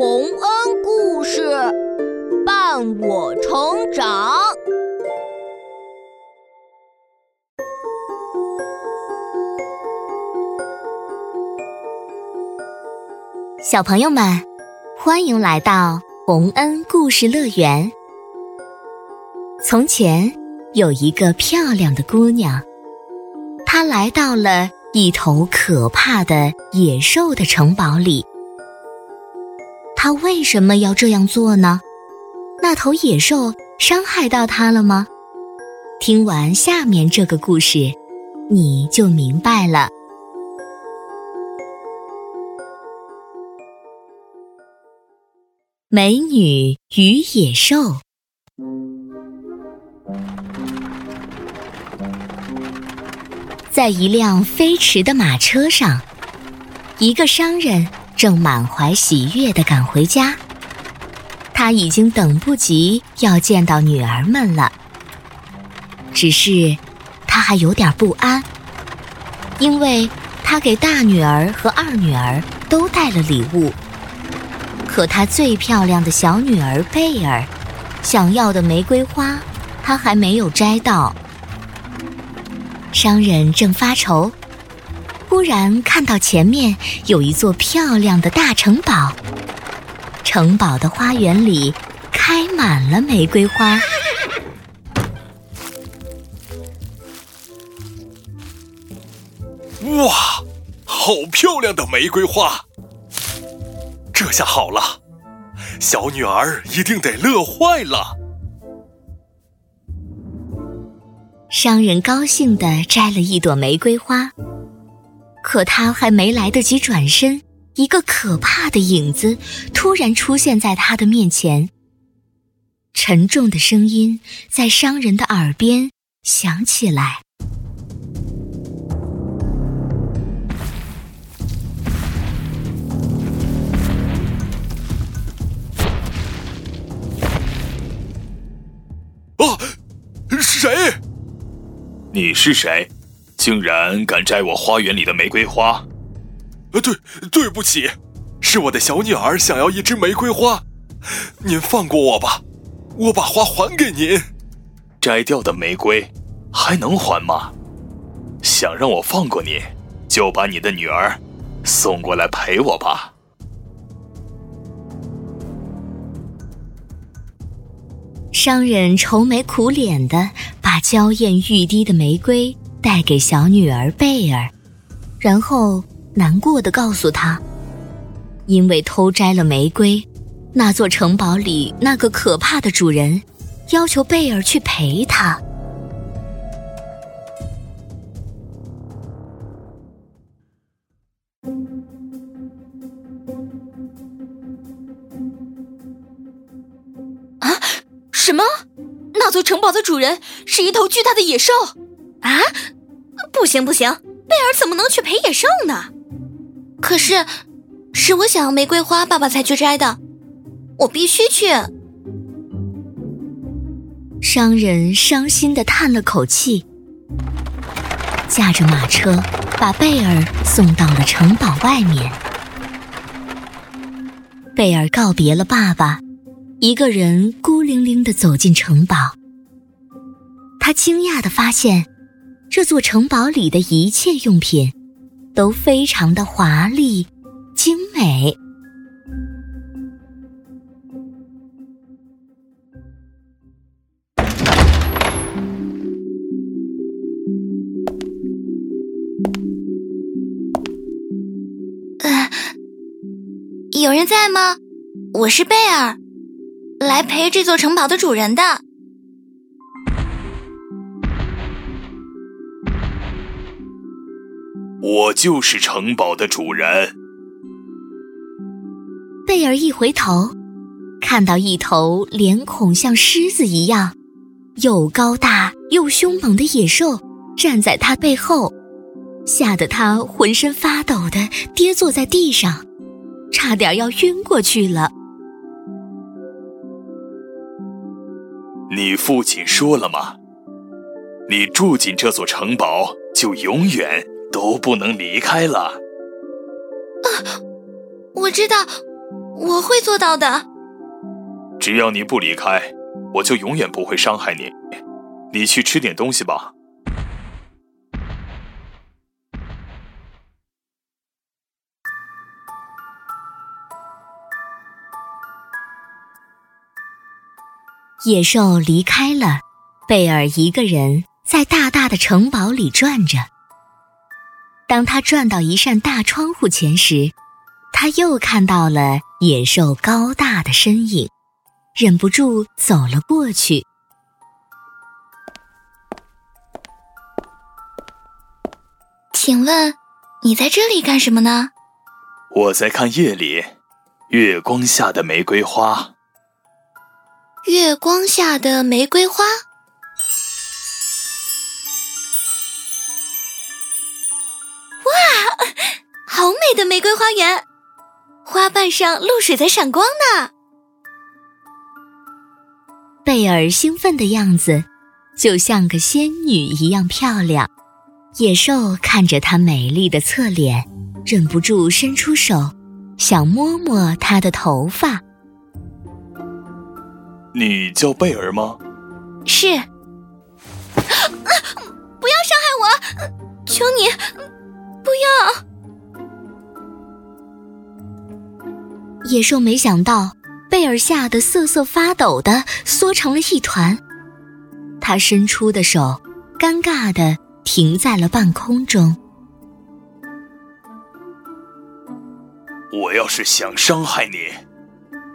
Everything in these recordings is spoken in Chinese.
洪恩故事伴我成长。小朋友们，欢迎来到洪恩故事乐园。从前有一个漂亮的姑娘，她来到了一头可怕的野兽的城堡里。他为什么要这样做呢？那头野兽伤害到他了吗？听完下面这个故事，你就明白了。美女与野兽。在一辆飞驰的马车上，一个商人正满怀喜悦地赶回家。他已经等不及要见到女儿们了，只是他还有点不安，因为他给大女儿和二女儿都带了礼物。可他最漂亮的小女儿贝尔，想要的玫瑰花，他还没有摘到。商人正发愁，忽然看到前面有一座漂亮的大城堡，城堡的花园里开满了玫瑰花。哇，好漂亮的玫瑰花！这下好了，小女儿一定得乐坏了。商人高兴地摘了一朵玫瑰花，可他还没来得及转身，一个可怕的影子突然出现在他的面前。沉重的声音在商人的耳边响起来。啊，谁？你是谁？竟然敢摘我花园里的玫瑰花？呃，对，对不起，是我的小女儿想要一枝玫瑰花，您放过我吧，我把花还给您。摘掉的玫瑰还能还吗？想让我放过你，就把你的女儿送过来陪我吧。商人愁眉苦脸的把娇艳欲滴的玫瑰带给小女儿贝尔，然后难过的告诉她，因为偷摘了玫瑰，那座城堡里那个可怕的主人要求贝尔去陪他。啊什么？那座城堡的主人是一头巨大的野兽啊！不行不行，贝尔怎么能去陪野兽呢？可是，是我想要玫瑰花，爸爸才去摘的，我必须去。商人伤心的叹了口气，驾着马车把贝尔送到了城堡外面。贝尔告别了爸爸。一个人孤零零的走进城堡，他惊讶的发现，这座城堡里的一切用品都非常的华丽、精美。呃，有人在吗？我是贝尔。来陪这座城堡的主人的，我就是城堡的主人。贝尔一回头，看到一头脸孔像狮子一样，又高大又凶猛的野兽站在他背后，吓得他浑身发抖的跌坐在地上，差点要晕过去了。你父亲说了吗？你住进这座城堡，就永远都不能离开了。啊，我知道，我会做到的。只要你不离开，我就永远不会伤害你。你去吃点东西吧。野兽离开了，贝尔一个人在大大的城堡里转着。当他转到一扇大窗户前时，他又看到了野兽高大的身影，忍不住走了过去。请问，你在这里干什么呢？我在看夜里月光下的玫瑰花。月光下的玫瑰花，好美的玫瑰花园！花瓣上露水在闪光呢。贝尔兴奋的样子，就像个仙女一样漂亮。野兽看着她美丽的侧脸，忍不住伸出手，想摸摸她的头发。你叫贝尔吗？是。不要伤害我，求你，不要！野兽没想到贝尔吓得瑟瑟发抖的缩成了一团，他伸出的手尴尬的停在了半空中。我要是想伤害你，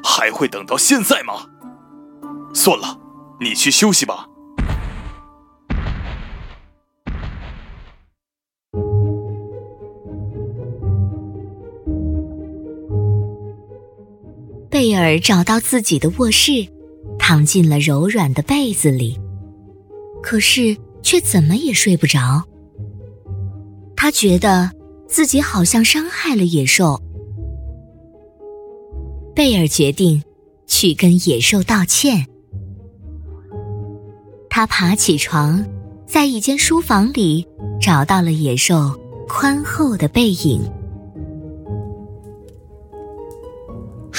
还会等到现在吗？算了，你去休息吧。贝尔找到自己的卧室，躺进了柔软的被子里，可是却怎么也睡不着。他觉得自己好像伤害了野兽。贝尔决定去跟野兽道歉。他爬起床，在一间书房里找到了野兽宽厚的背影。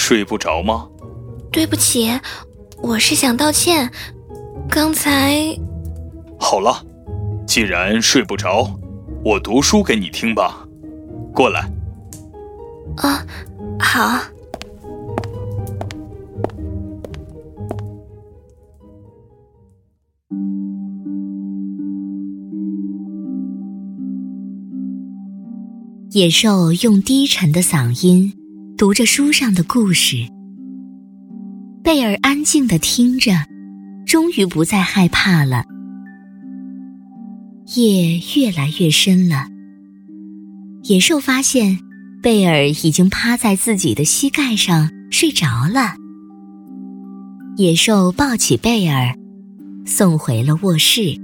睡不着吗？对不起，我是想道歉。刚才……好了，既然睡不着，我读书给你听吧。过来。啊，好。野兽用低沉的嗓音读着书上的故事，贝尔安静的听着，终于不再害怕了。夜越来越深了，野兽发现贝尔已经趴在自己的膝盖上睡着了。野兽抱起贝尔，送回了卧室。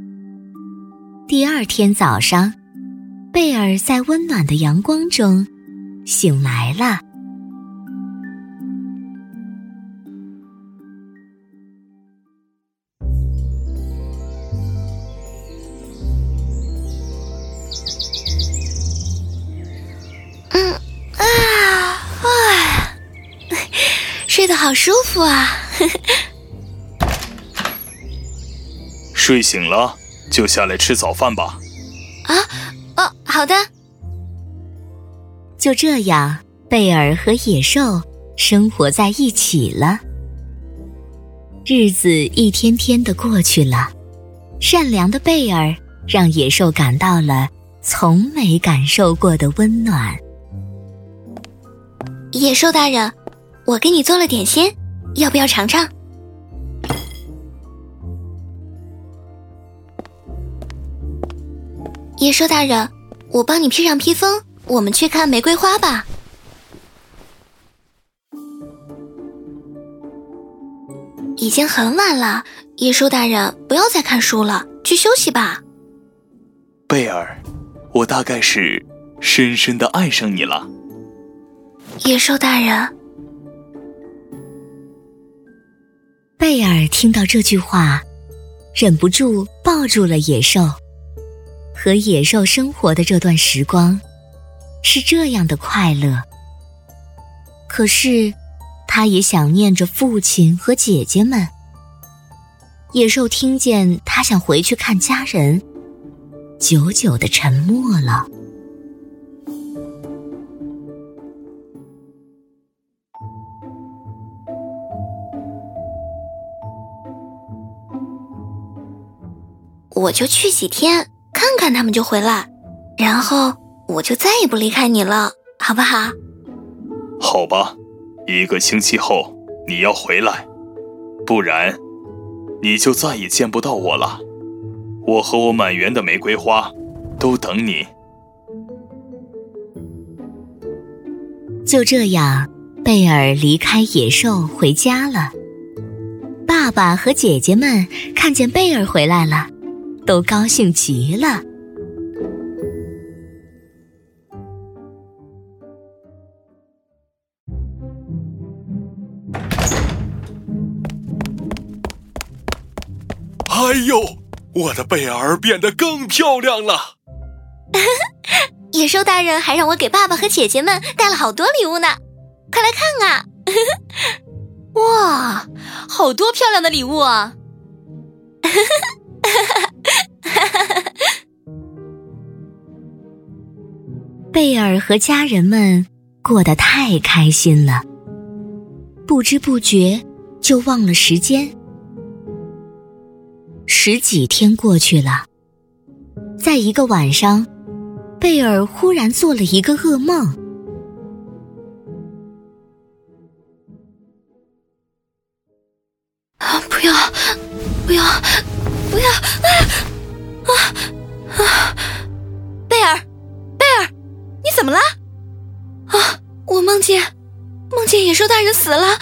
第二天早上。贝尔在温暖的阳光中醒来了。好舒服啊！睡醒了就下来吃早饭吧。啊。哦好的，就这样，贝尔和野兽生活在一起了。日子一天天的过去了，善良的贝尔让野兽感到了从没感受过的温暖。野兽大人，我给你做了点心，要不要尝尝？野兽大人。我帮你披上披风，我们去看玫瑰花吧。已经很晚了，野兽大人，不要再看书了，去休息吧。贝尔，我大概是深深的爱上你了。野兽大人，贝尔听到这句话，忍不住抱住了野兽。和野兽生活的这段时光，是这样的快乐。可是，他也想念着父亲和姐姐们。野兽听见他想回去看家人，久久的沉默了。我就去几天看看他们就回来，然后我就再也不离开你了，好不好？好吧，一个星期后你要回来，不然你就再也见不到我了。我和我满园的玫瑰花都等你。就这样，贝尔离开野兽回家了。爸爸和姐姐们看见贝尔回来了。都高兴极了。哎呦，我的贝儿变得更漂亮了！野兽大人还让我给爸爸和姐姐们带了好多礼物呢，快来看啊！哇，好多漂亮的礼物啊！贝尔和家人们过得太开心了，不知不觉就忘了时间。十几天过去了，在一个晚上，贝尔忽然做了一个噩梦。啊！不要，不要，不要！啊啊啊！怎么了？啊！我梦见梦见野兽大人死了！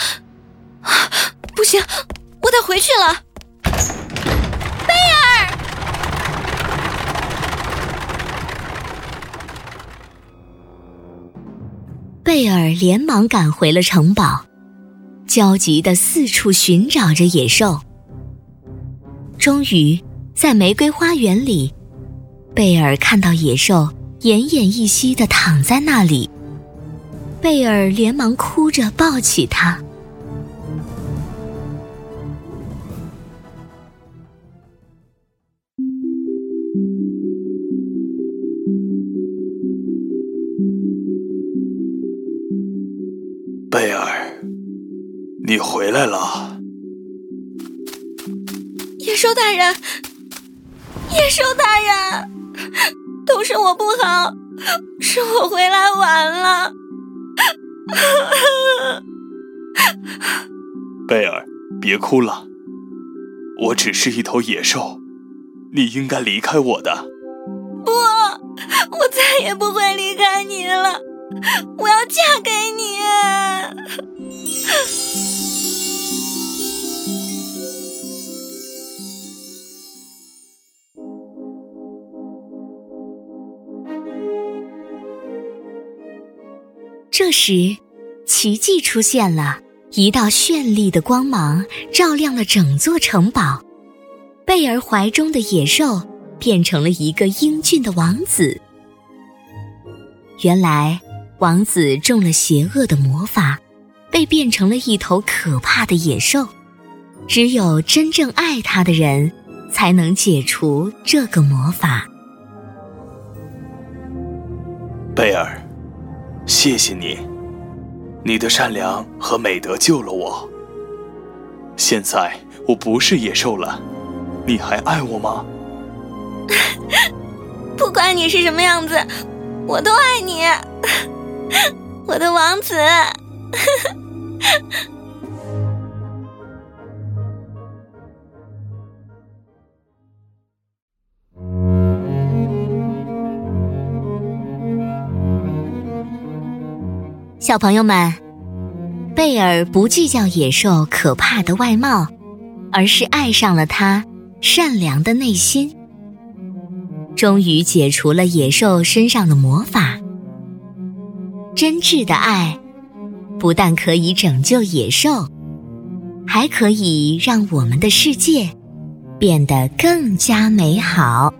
啊！不行，我得回去了。贝尔！贝尔连忙赶回了城堡，焦急的四处寻找着野兽。终于，在玫瑰花园里，贝尔看到野兽。奄奄一息的躺在那里，贝尔连忙哭着抱起他。贝尔，你回来了！野兽大人，野兽大人。都是我不好，是我回来晚了。贝尔，别哭了，我只是一头野兽，你应该离开我的。不，我再也不会离开你了，我要嫁给你。这时，奇迹出现了，一道绚丽的光芒照亮了整座城堡。贝尔怀中的野兽变成了一个英俊的王子。原来，王子中了邪恶的魔法，被变成了一头可怕的野兽。只有真正爱他的人，才能解除这个魔法。贝尔。谢谢你，你的善良和美德救了我。现在我不是野兽了，你还爱我吗？不管你是什么样子，我都爱你，我的王子。小朋友们，贝尔不计较野兽可怕的外貌，而是爱上了他善良的内心。终于解除了野兽身上的魔法。真挚的爱，不但可以拯救野兽，还可以让我们的世界变得更加美好。